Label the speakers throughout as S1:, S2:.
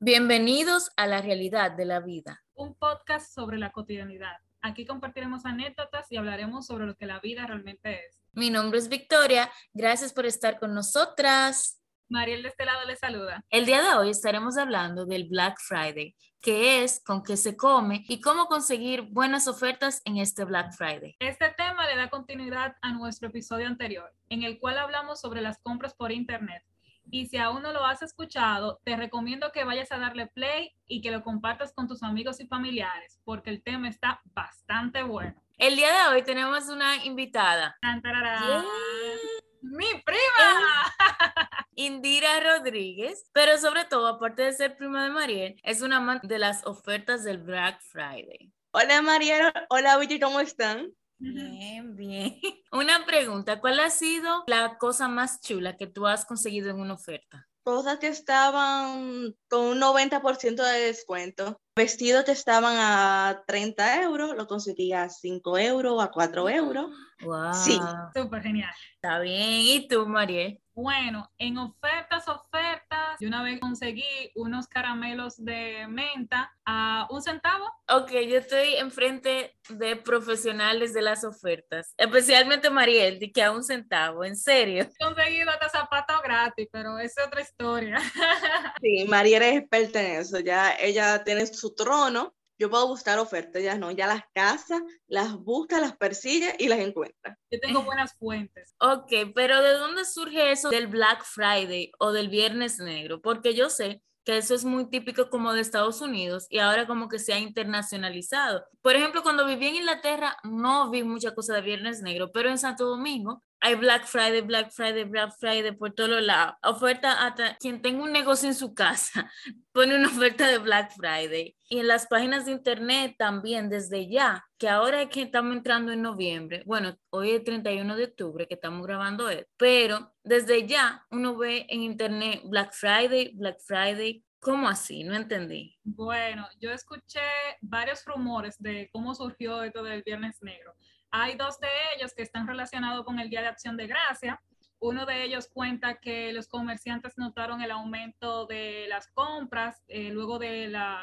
S1: Bienvenidos a la realidad de la vida.
S2: Un podcast sobre la cotidianidad. Aquí compartiremos anécdotas y hablaremos sobre lo que la vida realmente es.
S1: Mi nombre es Victoria. Gracias por estar con nosotras.
S2: Mariel de este lado le saluda.
S1: El día de hoy estaremos hablando del Black Friday, qué es, con qué se come y cómo conseguir buenas ofertas en este Black Friday.
S2: Este tema le da continuidad a nuestro episodio anterior, en el cual hablamos sobre las compras por Internet. Y si aún no lo has escuchado, te recomiendo que vayas a darle play y que lo compartas con tus amigos y familiares, porque el tema está bastante bueno.
S1: El día de hoy tenemos una invitada.
S2: ¡Mi prima!
S1: Indira Rodríguez, pero sobre todo, aparte de ser prima de Mariel, es una amante de las ofertas del Black Friday.
S3: Hola Mariel, hola Vicky, ¿cómo están?
S1: Bien, bien. Una pregunta, ¿cuál ha sido la cosa más chula que tú has conseguido en una oferta?
S3: Cosas que estaban con un 90% de descuento. Vestidos que estaban a 30 euros, lo conseguía a 5 euros, a 4 euros.
S1: Wow.
S3: Sí.
S2: Súper genial.
S1: Está bien. ¿Y tú, Mariel?
S2: Bueno, en ofertas, ofertas, yo una vez conseguí unos caramelos de menta a un centavo.
S1: Ok, yo estoy enfrente de profesionales de las ofertas, especialmente Mariel, de que a un centavo, en serio.
S2: He conseguido hasta zapatos gratis, pero es otra historia.
S3: Sí, Mariel es experta en eso, ya ella tiene su trono. Yo puedo buscar ofertas, ya no, ya las casas, las busca, las persigue y las encuentra.
S2: Yo tengo buenas fuentes.
S1: Ok, pero ¿de dónde surge eso del Black Friday o del Viernes Negro? Porque yo sé que eso es muy típico como de Estados Unidos y ahora como que se ha internacionalizado. Por ejemplo, cuando viví en Inglaterra no vi mucha cosa de Viernes Negro, pero en Santo Domingo hay Black Friday, Black Friday, Black Friday por todos lados. Oferta hasta quien tenga un negocio en su casa pone una oferta de Black Friday. Y en las páginas de internet también desde ya, que ahora es que estamos entrando en noviembre. Bueno, hoy es 31 de octubre que estamos grabando esto, pero desde ya uno ve en internet Black Friday, Black Friday. ¿Cómo así? No entendí.
S2: Bueno, yo escuché varios rumores de cómo surgió esto del Viernes Negro. Hay dos de ellos que están relacionados con el Día de Acción de Gracia. Uno de ellos cuenta que los comerciantes notaron el aumento de las compras eh, luego de la,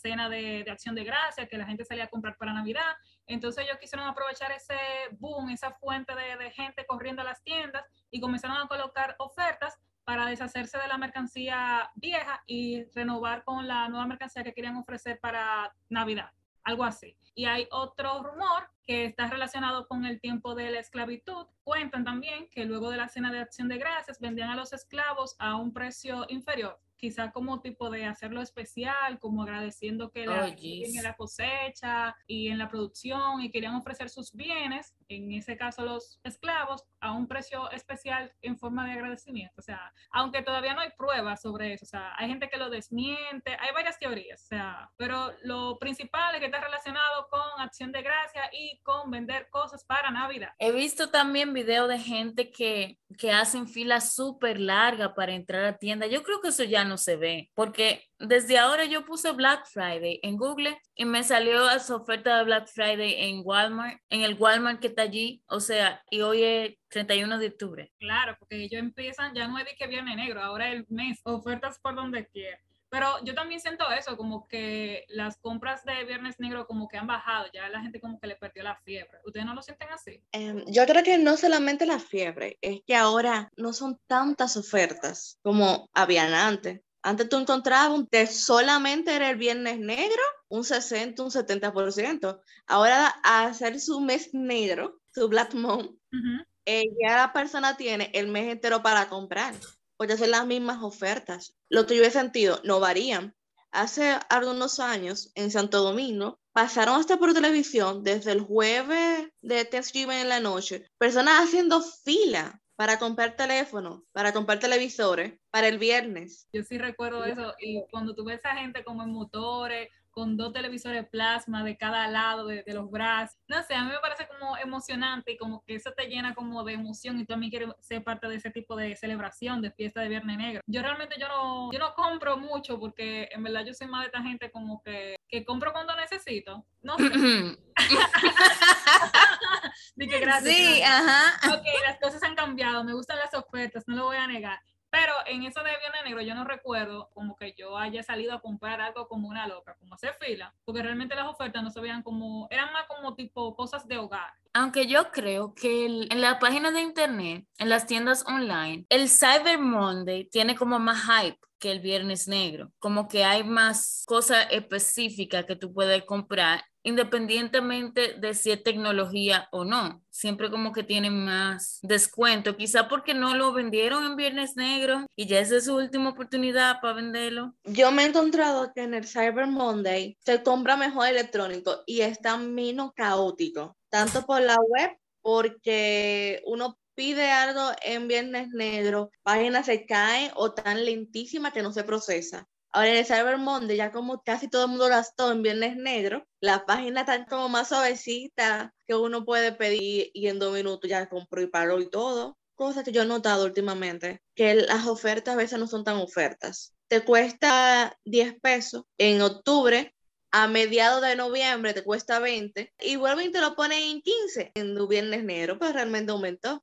S2: cena de, de, Acción de Gracia, que la gente salía a comprar para Navidad. Entonces ellos quisieron aprovechar ese boom, esa fuente de, de gente corriendo a las tiendas y comenzaron a colocar ofertas para deshacerse de la mercancía vieja y renovar con la nueva mercancía que querían ofrecer para Navidad, algo así. Y hay otro rumor que está relacionado con el tiempo de la esclavitud. Cuentan también que luego de la cena de acción de gracias vendían a los esclavos a un precio inferior, quizá como tipo de hacerlo especial, como agradeciendo que la,
S1: Oh,
S2: en la cosecha y en la producción y querían ofrecer sus bienes, en ese caso los esclavos, a un precio especial en forma de agradecimiento. O sea, aunque todavía no hay pruebas sobre eso, o sea, hay gente que lo desmiente, hay varias teorías, o sea, pero lo principal es que está relacionado con acción de gracia y con vender cosas para Navidad.
S1: He visto también videos de gente que, que hacen filas súper largas para entrar a tienda. Yo creo que eso ya no se ve, porque desde ahora yo puse Black Friday en Google y me salió esa oferta de Black Friday en Walmart, en el Walmart que está allí, o sea, y hoy es 31 de octubre.
S2: Claro, porque ellos empiezan, ya no es de que viene negro, ahora el mes, ofertas por donde quiera. Pero yo también siento eso, como que las compras de Viernes Negro como que han bajado, ya la gente como que le perdió la fiebre. ¿Ustedes no lo sienten así?
S3: Em, yo creo que no solamente la fiebre, es que ahora no son tantas ofertas como habían antes. Antes tú encontrabas un que solamente era el viernes negro, un 60, un 70%. Ahora a hacer su mes negro, su Black Month,
S2: Ujú.
S3: eh, ya la persona tiene el mes entero para comprar, porque son las mismas ofertas. Lo que yo he sentido no varían. Hace algunos años en Santo Domingo pasaron hasta por televisión desde el jueves de Thanksgiving en la noche, personas haciendo fila para comprar teléfonos, para comprar televisores, para el viernes.
S2: Yo sí recuerdo eso. Y cuando tú ves a gente como en motores, con dos televisores plasma de cada lado de, de, los brazos, no sé, a mí me parece como emocionante y como que eso te llena como de emoción y tú también quieres ser parte de ese tipo de celebración, de fiesta de Viernes Negro. Yo realmente yo no, yo no compro mucho porque en verdad yo soy más de esta gente como que, que compro cuando necesito. No sé. Dije gracias.
S1: Sí, ajá.
S2: Ok, las cosas han cambiado, me gustan las ofertas, no lo voy a negar. Pero en eso de Viernes Negro yo no recuerdo como que yo haya salido a comprar algo como una loca, como hacer fila, porque realmente las ofertas no se veían como, eran más como tipo cosas de hogar.
S1: Aunque yo creo que en la página de internet, en las tiendas online, el Cyber Monday tiene como más hype que el Viernes Negro, como que hay más cosas específicas que tú puedes comprar independientemente de si es tecnología o no. Siempre como que tienen más descuento, quizá porque no lo vendieron en Viernes Negro y ya es su última oportunidad para venderlo.
S3: Yo me he encontrado que en el Cyber Monday se compra mejor electrónico y está menos caótico, tanto por la web porque uno pide algo en Viernes Negro, páginas se caen o tan lentísima que no se procesa. Ahora en el Cyber Monday, ya como casi todo el mundo gastó en Viernes Negro, la página está como más suavecita que uno puede pedir y en dos minutos ya compró y paró y todo. Cosa que yo he notado últimamente, que las ofertas a veces no son tan ofertas. Te cuesta 10 pesos en octubre, a mediados de noviembre te cuesta 20 y vuelve y te lo pone en 15 en Viernes Negro, pero realmente aumentó.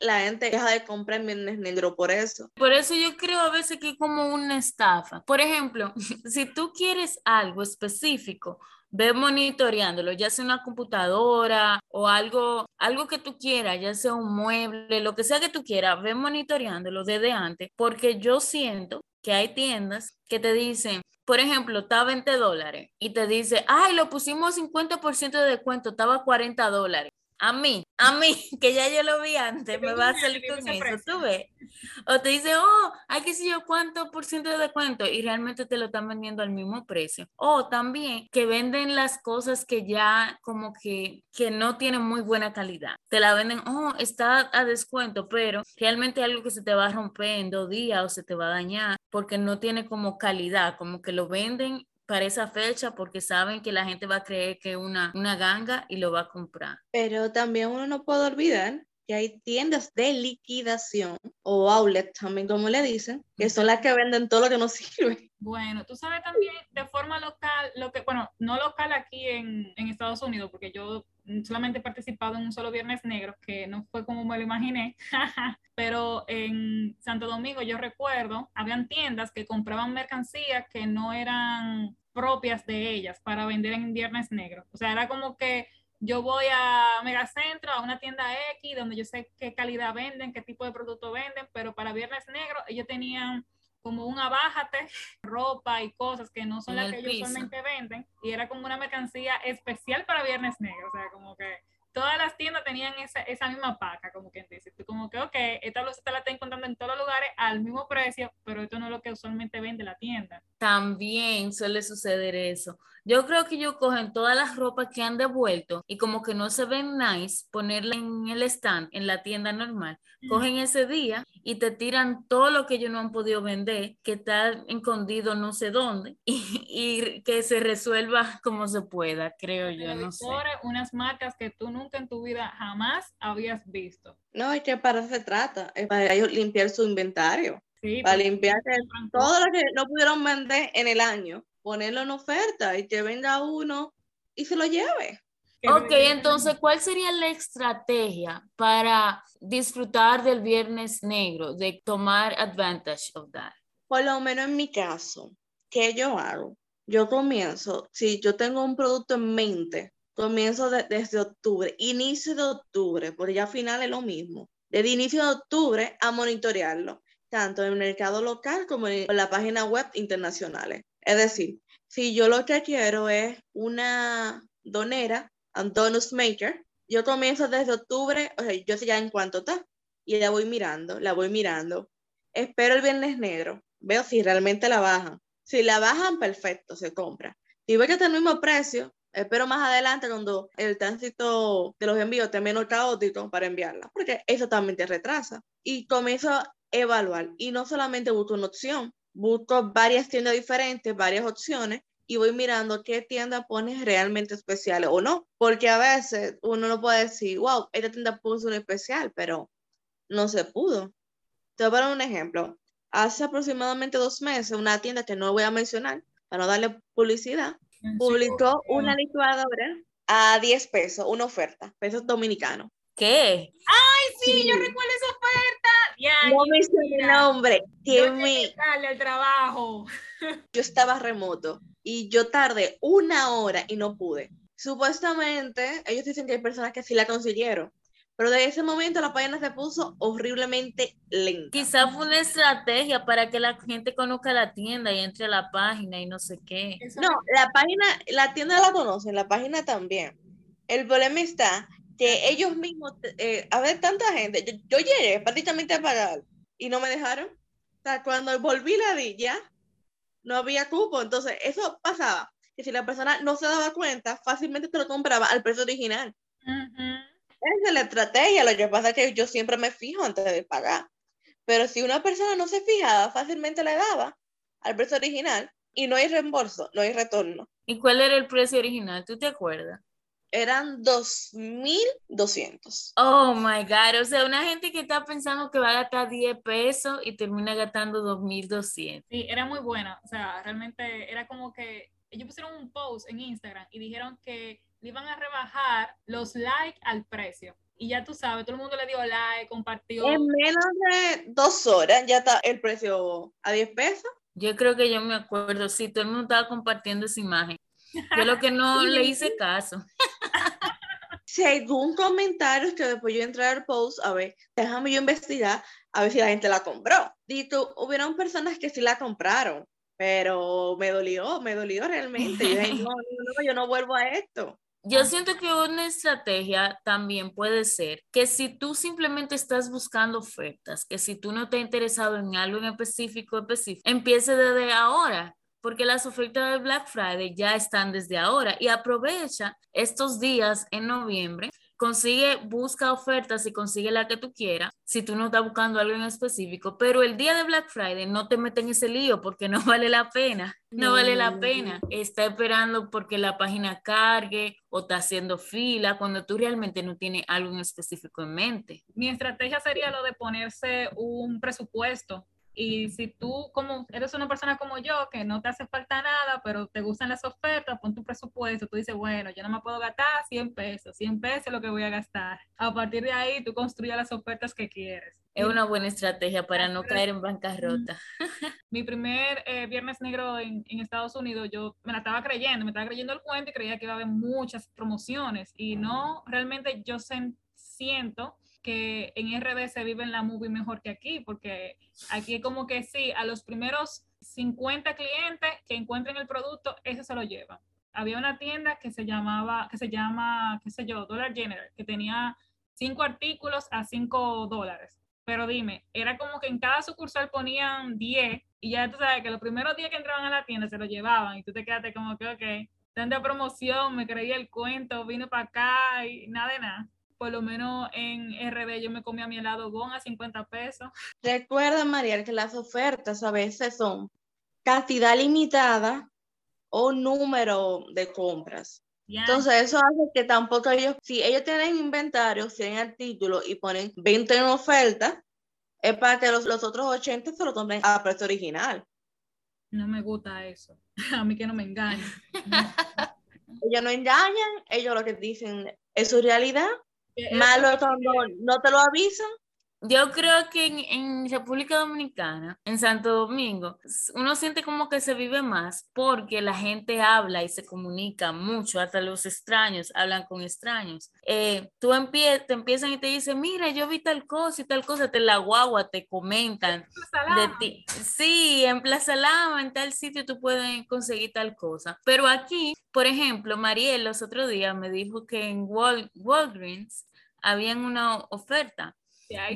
S3: La gente deja de comprar en Viernes Negro por eso.
S1: Por eso yo creo a veces que es como una estafa. Por ejemplo, si tú quieres algo específico, ve monitoreándolo, ya sea una computadora o algo, algo que tú quieras, ya sea un mueble, lo que sea que tú quieras, ve monitoreándolo desde antes, porque yo siento que hay tiendas que te dicen, por ejemplo, está a 20 dólares y te dice, ay, lo pusimos 50% de descuento, estaba a 40 dólares a mí, a mí, que ya yo lo vi antes, me va a salir con eso, tú ves. O te dice, oh, hay que sé yo cuánto por ciento de descuento y realmente te lo están vendiendo al mismo precio. O también que venden las cosas que ya como que, que no tienen muy buena calidad. Te la venden, oh, está a descuento, pero realmente algo que se te va a romper en dos días o se te va a dañar porque no tiene como calidad, como que lo venden para esa fecha porque saben que la gente va a creer que es una, una ganga y lo va a comprar.
S3: Pero también uno no puede olvidar que hay tiendas de liquidación o outlet también como le dicen, que son las que venden todo lo que no sirve.
S2: Bueno, tú sabes también de forma local, lo que, bueno, no local aquí en, en Estados Unidos, porque yo solamente he participado en un solo Viernes Negro, que no fue como me lo imaginé, pero en Santo Domingo yo recuerdo, habían tiendas que compraban mercancías que no eran propias de ellas para vender en Viernes Negro. O sea, era como que yo voy a Megacentro, a una tienda X, donde yo sé qué calidad venden, qué tipo de producto venden, pero para Viernes Negro ellos tenían como un abájate, ropa y cosas que no son las que ellos usualmente venden, y era como una mercancía especial para Viernes Negro, o sea, como que todas las tiendas tenían esa, esa misma paca, como quien dice. como que, ok, esta blusa la está encontrando en todos los lugares al mismo precio, pero esto no es lo que usualmente vende la tienda.
S1: También suele suceder eso. Yo creo que ellos cogen todas las ropas que han devuelto y como que no se ven nice, ponerla en el stand, en la tienda normal. Cogen ese día y te tiran todo lo que ellos no han podido vender, que está escondido no sé dónde, y, que se resuelva como se pueda, creo yo, no sé.
S2: Unas marcas que tú nunca en tu vida jamás habías visto.
S3: No, es que para eso se trata, es para ellos limpiar su inventario. Para limpiar todo lo que no pudieron vender en el año ponerlo en oferta y que venga uno y se lo lleve.
S1: Ok, entonces, ¿cuál sería la estrategia para disfrutar del Viernes Negro, de tomar advantage of that?
S3: Por lo menos en mi caso, ¿qué yo hago? Yo comienzo, si yo tengo un producto en mente, comienzo desde octubre, inicio de octubre, porque ya al final es lo mismo. Desde inicio de octubre a monitorearlo, tanto en el mercado local como en la página web internacionales. Es decir, si yo lo que quiero es una donera, un donut maker, yo comienzo desde octubre, o sea, yo sé ya en cuánto está, y la voy mirando, la voy mirando. Espero el viernes negro, veo si realmente la bajan. Si la bajan, perfecto, se compra. Si veo que está el mismo precio, espero más adelante cuando el tránsito de los envíos esté menos caótico para enviarla, porque eso también te retrasa. Y comienzo evaluar, y no solamente busco una opción, busco varias tiendas diferentes, varias opciones y voy mirando qué tienda pone realmente especial o no, porque a veces uno no puede decir, wow, esta tienda puso un especial, pero no se pudo. Te voy a dar un ejemplo. Hace aproximadamente dos meses, una tienda que no voy a mencionar para no darle publicidad, publicó una licuadora a 10 pesos, una oferta, pesos dominicanos.
S1: ¿Qué?
S2: ¡Ay, sí, yo recuerdo esa oferta!
S3: No me hice el nombre. Que me...
S2: al trabajo.
S3: Yo estaba remoto y yo tardé una hora y no pude. Supuestamente, ellos dicen que hay personas que sí la consiguieron, pero de ese momento la página se puso horriblemente lenta.
S1: Quizá fue una estrategia para que la gente conozca la tienda y entre a la página y no sé qué.
S3: No, la página, la tienda la conocen, la página también. El problema está que ellos mismos, eh, a ver, tanta gente, yo, yo llegué prácticamente a pagar y no me dejaron. O sea, cuando volví la ya, no había cupo. Entonces, eso pasaba, que si la persona no se daba cuenta, fácilmente te lo compraba al precio original.
S2: Ujú.
S3: Esa es la estrategia, lo que pasa es que yo siempre me fijo antes de pagar. Pero si una persona no se fijaba, fácilmente le daba al precio original y no hay reembolso, no hay retorno.
S1: ¿Y cuál era el precio original? ¿Tú te acuerdas?
S3: Eran 2.200.
S1: Oh my God. O sea, una gente que está pensando que va a gastar 10 pesos y termina gastando 2.200.
S2: Sí, era muy buena. O sea, realmente era como que ellos pusieron un post en Instagram y dijeron que le iban a rebajar los likes al precio. Y ya tú sabes, todo el mundo le dio like, compartió.
S3: En menos de dos horas ya está el precio a 10 pesos.
S1: Yo creo que yo me acuerdo, sí, todo el mundo estaba compartiendo esa imagen. Yo lo que no le hice caso.
S3: Según comentarios que después yo entré al post, a ver, déjame yo investigar, a ver si la gente la compró. Dito, hubieron personas que sí la compraron, pero me dolió, me dolió realmente. Yo dije, no, no, no, yo no vuelvo a esto.
S1: Yo siento que una estrategia también puede ser que si tú simplemente estás buscando ofertas, que si tú no te has interesado en algo en específico, específico, empiece desde ahora, porque las ofertas de Black Friday ya están desde ahora y aprovecha estos días en noviembre. Consigue, busca ofertas y consigue la que tú quieras, si tú no estás buscando algo en específico, pero el día de Black Friday no te metes en ese lío porque no vale la pena, no vale la pena. Está esperando porque la página cargue o está haciendo fila cuando tú realmente no tienes algo en específico en mente.
S2: Mi estrategia sería lo de ponerse un presupuesto. Y si tú como eres una persona como yo, que no te hace falta nada, pero te gustan las ofertas, pon tu presupuesto. Tú dices, bueno, yo no me puedo gastar 100 pesos. 100 pesos es lo que voy a gastar. A partir de ahí, tú construyes las ofertas que quieres.
S1: Es una buena estrategia para no caer en bancarrota.
S2: Mi primer eh, Viernes Negro en, en, Estados Unidos, yo me la estaba creyendo, me estaba creyendo el cuento y creía que iba a haber muchas promociones. Y no, realmente yo siento que en RD se vive en la movie mejor que aquí, porque aquí como que sí, a los primeros 50 clientes que encuentren el producto, ese se lo llevan. Había una tienda que se llamaba, que se llama, qué sé yo, Dollar General, que tenía cinco artículos a 5 dólares. Pero dime, era como que en cada sucursal ponían 10 y ya tú sabes que los primeros días que entraban a la tienda se lo llevaban y tú te quedaste como que, ok, tanta promoción, me creí el cuento, vine para acá y nada de nada por lo menos en RD yo me comía mi helado Gon a 50 pesos.
S3: Recuerda, María, que las ofertas a veces son cantidad limitada o número de compras. Yeah. Entonces eso hace que tampoco ellos, si ellos tienen inventario, tienen artículos y ponen 20 en oferta, es para que los, los otros 80 se lo tomen a precio original.
S2: No me gusta eso. A mí que no me engañen.
S3: ellos no engañan, ellos lo que dicen es su realidad Malo cuando no te lo avisan.
S1: Yo creo que en, en, República Dominicana, en Santo Domingo, uno siente como que se vive más porque la gente habla y se comunica mucho, hasta los extraños hablan con extraños. Eh, tú empie te empiezan y te dicen, mira, yo vi tal cosa y tal cosa, te la guagua, te comentan de ti. Sí, en Plaza Lama, en tal sitio tú puedes conseguir tal cosa. Pero aquí, por ejemplo, Mariel los otros días me dijo que en Wal Walgreens habían una oferta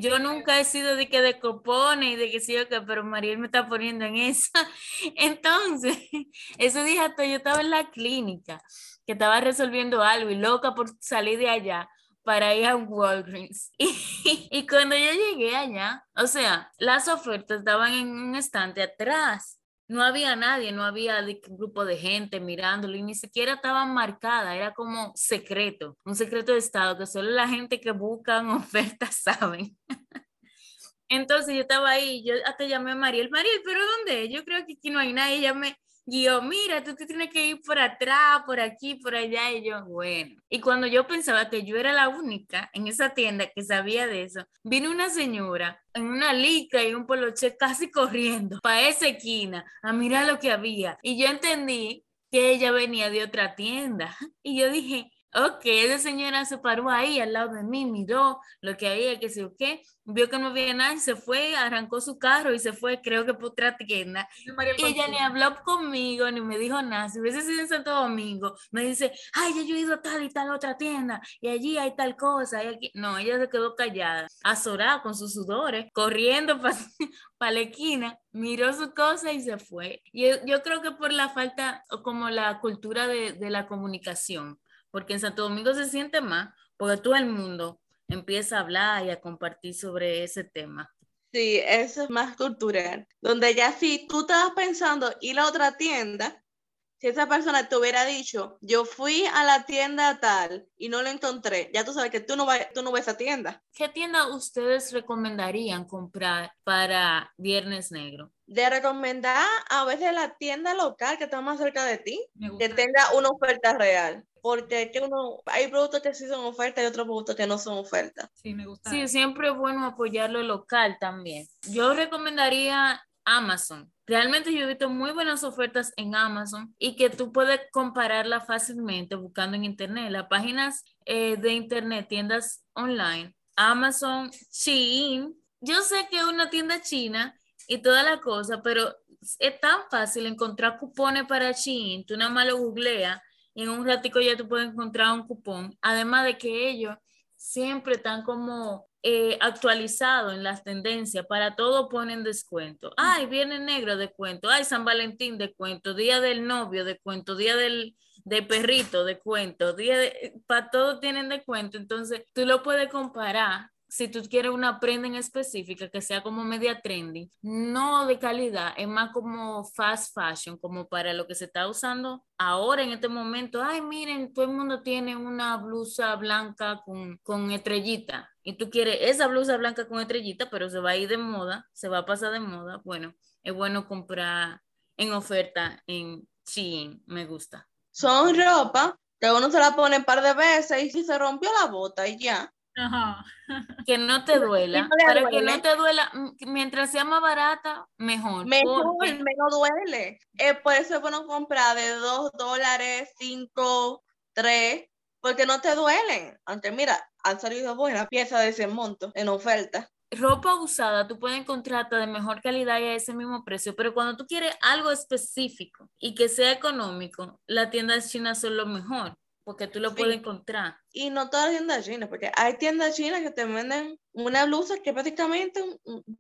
S1: yo nunca he sido de que de copones y de que sí o que, pero Mariel me está poniendo en eso. Entonces, ese día hasta yo estaba en la clínica, que estaba resolviendo algo y loca por salir de allá para ir a Walgreens. Y, y cuando yo llegué allá, o sea, las ofertas estaban en un estante atrás no había nadie, no había grupo de gente mirándolo y ni siquiera estaban marcadas, era como secreto, un secreto de Estado que solo la gente que buscan ofertas saben. Entonces yo estaba ahí, yo hasta llamé a Mariel, Mariel, ¿pero dónde? Yo creo que aquí no hay nadie, ella Y yo, mira, tú te tienes que ir por atrás, por aquí, por allá. Y yo, bueno. Y cuando yo pensaba que yo era la única en esa tienda que sabía de eso, vino una señora en una lica y un poloche casi corriendo para esa esquina a mirar lo que había. Y yo entendí que ella venía de otra tienda. Y yo dije, Ok, esa señora se paró ahí al lado de mí, miró lo que había, que sé qué, vio que no había nada y se fue, arrancó su carro y se fue, creo que por otra tienda. Y ella ni habló conmigo, ni me dijo nada. Si hubiese sido en Santo Domingo, me dice, ay, ya yo he ido a tal y tal otra tienda, y allí hay tal cosa, y aquí. No, ella se quedó callada, azorada con sus sudores, corriendo para la esquina, miró su cosa y se fue. Y yo, creo que por la falta, o como la cultura de, de la comunicación porque en Santo Domingo se siente más, porque todo el mundo empieza a hablar y a compartir sobre ese tema.
S3: Sí, eso es más cultural, donde ya si tú estabas pensando ir a otra tienda, si esa persona te hubiera dicho, yo fui a la tienda tal y no lo encontré, ya tú sabes que tú no, vas, tú no ves a tienda.
S1: ¿Qué tienda ustedes recomendarían comprar para Viernes Negro?
S3: De recomendar a veces la tienda local que está más cerca de ti, que tenga una oferta real porque que uno, hay productos que sí son ofertas y otros productos que no son ofertas.
S2: Sí, me gusta.
S1: Sí, siempre es bueno apoyar lo local también. Yo recomendaría Amazon. Realmente yo he visto muy buenas ofertas en Amazon y que tú puedes compararla fácilmente buscando en internet. Las páginas eh, de internet, tiendas online, Amazon, Shein. Yo sé que es una tienda china y toda la cosa, pero es tan fácil encontrar cupones para Shein. Tú nada más lo googleas y en un ratico ya tú puedes encontrar un cupón. Además de que ellos siempre están como eh, actualizados en las tendencias, para todo ponen descuento. Ay, viene negro descuento, ay, San Valentín descuento, día del novio descuento, día del de perrito descuento, día de, para todo tienen descuento, entonces tú lo puedes comparar si tú quieres una prenda en específica que sea como media trending, no de calidad, es más como fast fashion, como para lo que se está usando ahora en este momento. Ay, miren, todo el mundo tiene una blusa blanca con, con estrellita y tú quieres esa blusa blanca con estrellita, pero se va a ir de moda, se va a pasar de moda. Bueno, es bueno comprar en oferta en Shein, me gusta.
S3: Son ropa que uno se la pone un par de veces y si se rompió la bota y ya.
S1: Que no te duela. para que no te duela, mientras sea más barata, mejor.
S3: Mejor, menos duele. Eh, por eso es bueno comprar de 2 dólares, 5, 3, porque no te duelen. Aunque mira, han salido buenas piezas de ese monto en oferta.
S1: Ropa usada tú puedes encontrarla de mejor calidad y a ese mismo precio, pero cuando tú quieres algo específico y que sea económico, las tiendas chinas son lo mejor porque tú lo puedes encontrar.
S3: Y no todas las tiendas chinas, porque hay tiendas chinas que te venden una blusa que es prácticamente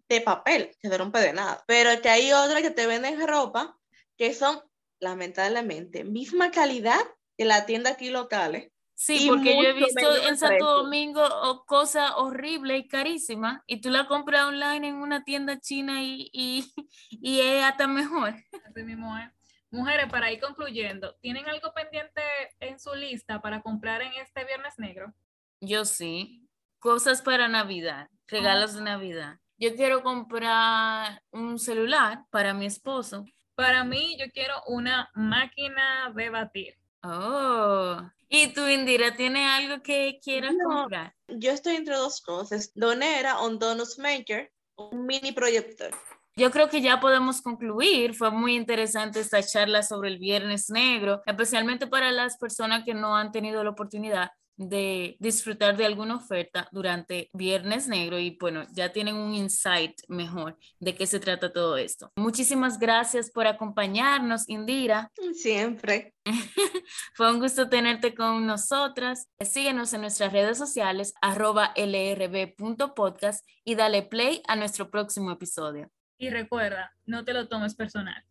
S3: de papel, que se rompe de nada, pero que hay otras que te venden ropa que son lamentablemente misma calidad que la tienda aquí locales.
S1: Sí, porque yo he visto en Santo Domingo cosas horribles y carísimas y tú la compras online en una tienda china y, y, y es hasta mejor.
S2: Así mismo es. Mujeres, para ir concluyendo, ¿tienen algo pendiente en su lista para comprar en este Viernes Negro?
S1: Yo sí. Cosas para Navidad, regalos de Navidad. Yo quiero comprar un celular para mi esposo.
S2: Para mí, yo quiero una máquina de batir.
S1: Oh, ¿y tú, Indira, tiene algo que quieras comprar?
S3: Yo estoy entre dos cosas. Donera un Donus Maker, un mini proyector.
S1: Yo creo que ya podemos concluir. Fue muy interesante esta charla sobre el Viernes Negro, especialmente para las personas que no han tenido la oportunidad de disfrutar de alguna oferta durante Viernes Negro y bueno, ya tienen un insight mejor de qué se trata todo esto. Muchísimas gracias por acompañarnos, Indira.
S3: Siempre.
S1: Fue un gusto tenerte con nosotras. Síguenos en nuestras redes sociales arroba lrb.podcast y dale play a nuestro próximo episodio.
S2: Y recuerda, no te lo tomes personal.